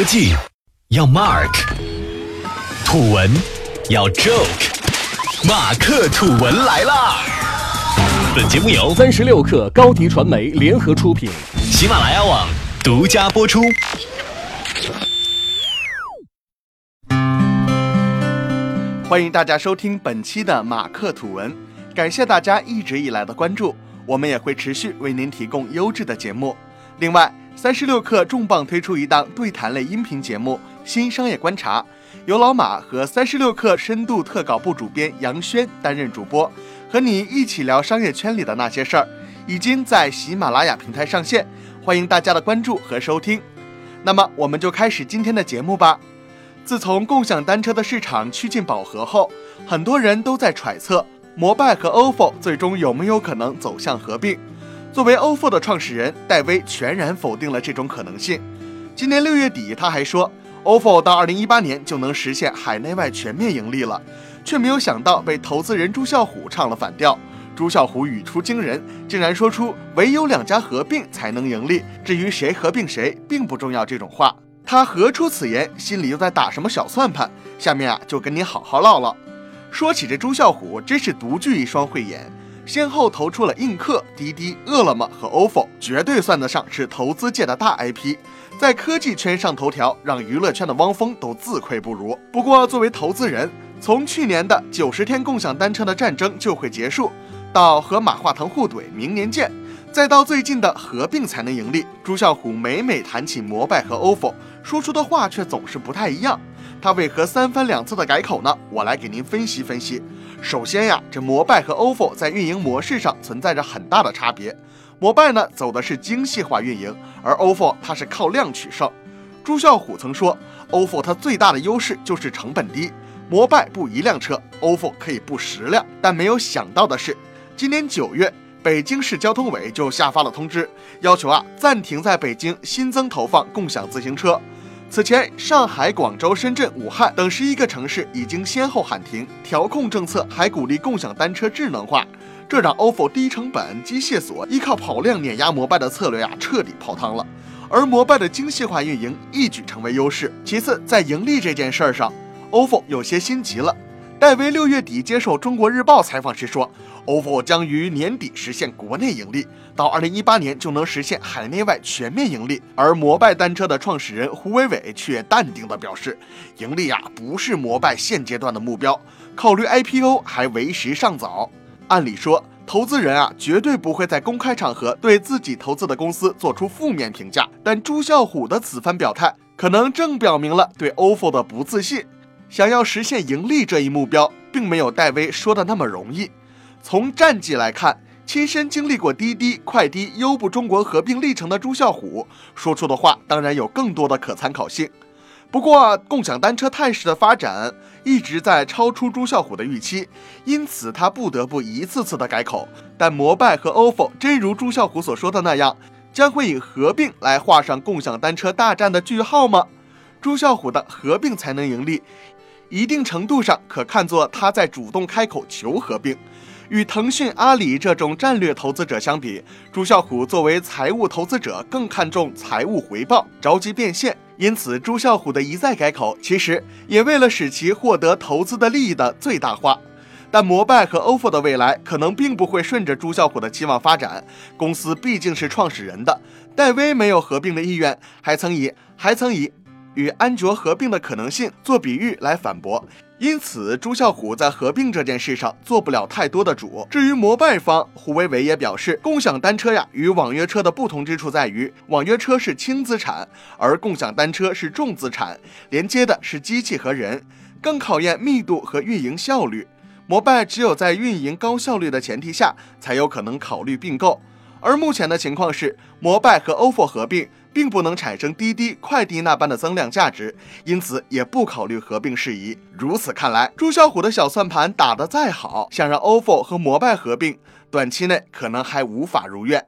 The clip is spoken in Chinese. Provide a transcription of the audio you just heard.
科技要 Mark，土文要 Joke，马克吐文来啦！本节目由三十六克高低传媒联合出品。喜马拉雅网独家播出。欢迎大家收听本期的马克吐文，感谢大家一直以来的关注，我们也会持续为您提供优质的节目。另外，三十六氪重磅推出一档对谈类音频节目《新商业观察》，由老马和三十六氪深度特稿部主编杨轩担任主播，和你一起聊商业圈里的那些事儿，已经在喜马拉雅平台上线，欢迎大家的关注和收听。那么，我们就开始今天的节目吧。自从共享单车的市场趋近饱和后，很多人都在揣测摩拜和 ofo 最终有没有可能走向合并。作为 ofo 的创始人，戴威全然否定了这种可能性。今年六月底，他还说 ofo 到二零一八年就能实现海内外全面盈利了，却没有想到被投资人朱啸虎唱了反调。朱啸虎语出惊人，竟然说出唯有两家合并才能盈利，至于谁合并谁并不重要这种话。他何出此言？心里又在打什么小算盘？下面啊，就跟你好好唠唠。说起这朱啸虎，真是独具一双慧眼，先后投出了映客、滴滴、饿了么和 ofo，绝对算得上是投资界的大 IP，在科技圈上头条，让娱乐圈的汪峰都自愧不如。不过，作为投资人，从去年的九十天共享单车的战争就会结束，到和马化腾互怼，明年见。再到最近的合并才能盈利，朱啸虎每每谈起摩拜和 ofo，说出的话却总是不太一样。他为何三番两次的改口呢？我来给您分析分析。首先呀，这摩拜和 ofo 在运营模式上存在着很大的差别。摩拜呢走的是精细化运营，而 ofo 它是靠量取胜。朱啸虎曾说，ofo 它最大的优势就是成本低，摩拜不一辆车，ofo 可以不十辆。但没有想到的是，今年九月。北京市交通委就下发了通知，要求啊暂停在北京新增投放共享自行车。此前，上海、广州、深圳、武汉等十一个城市已经先后喊停。调控政策还鼓励共享单车智能化，这让 ofo 低成本、机械锁、依靠跑量碾压摩拜的策略啊彻底泡汤了。而摩拜的精细化运营一举成为优势。其次，在盈利这件事儿上，ofo 有些心急了。戴维六月底接受中国日报采访时说。ofo 将于年底实现国内盈利，到二零一八年就能实现海内外全面盈利。而摩拜单车的创始人胡伟伟却淡定地表示，盈利呀不是摩拜现阶段的目标，考虑 IPO 还为时尚早。按理说，投资人啊绝对不会在公开场合对自己投资的公司做出负面评价，但朱啸虎的此番表态，可能正表明了对 ofo 的不自信。想要实现盈利这一目标，并没有戴威说的那么容易。从战绩来看，亲身经历过滴滴、快滴、优步中国合并历程的朱啸虎说出的话，当然有更多的可参考性。不过，共享单车态势的发展一直在超出朱啸虎的预期，因此他不得不一次次的改口。但摩拜和 ofo 真如朱啸虎所说的那样，将会以合并来画上共享单车大战的句号吗？朱啸虎的合并才能盈利，一定程度上可看作他在主动开口求合并。与腾讯、阿里这种战略投资者相比，朱啸虎作为财务投资者更看重财务回报，着急变现。因此，朱啸虎的一再改口，其实也为了使其获得投资的利益的最大化。但摩拜和 ofo 的未来可能并不会顺着朱啸虎的期望发展。公司毕竟是创始人的，戴威没有合并的意愿，还曾以还曾以与安卓合并的可能性做比喻来反驳。因此，朱啸虎在合并这件事上做不了太多的主。至于摩拜方，胡伟伟也表示，共享单车呀与网约车的不同之处在于，网约车是轻资产，而共享单车是重资产，连接的是机器和人，更考验密度和运营效率。摩拜只有在运营高效率的前提下，才有可能考虑并购。而目前的情况是，摩拜和 ofo 合并。并不能产生滴滴、快滴那般的增量价值，因此也不考虑合并事宜。如此看来，朱啸虎的小算盘打得再好，想让 ofo 和摩拜合并，短期内可能还无法如愿。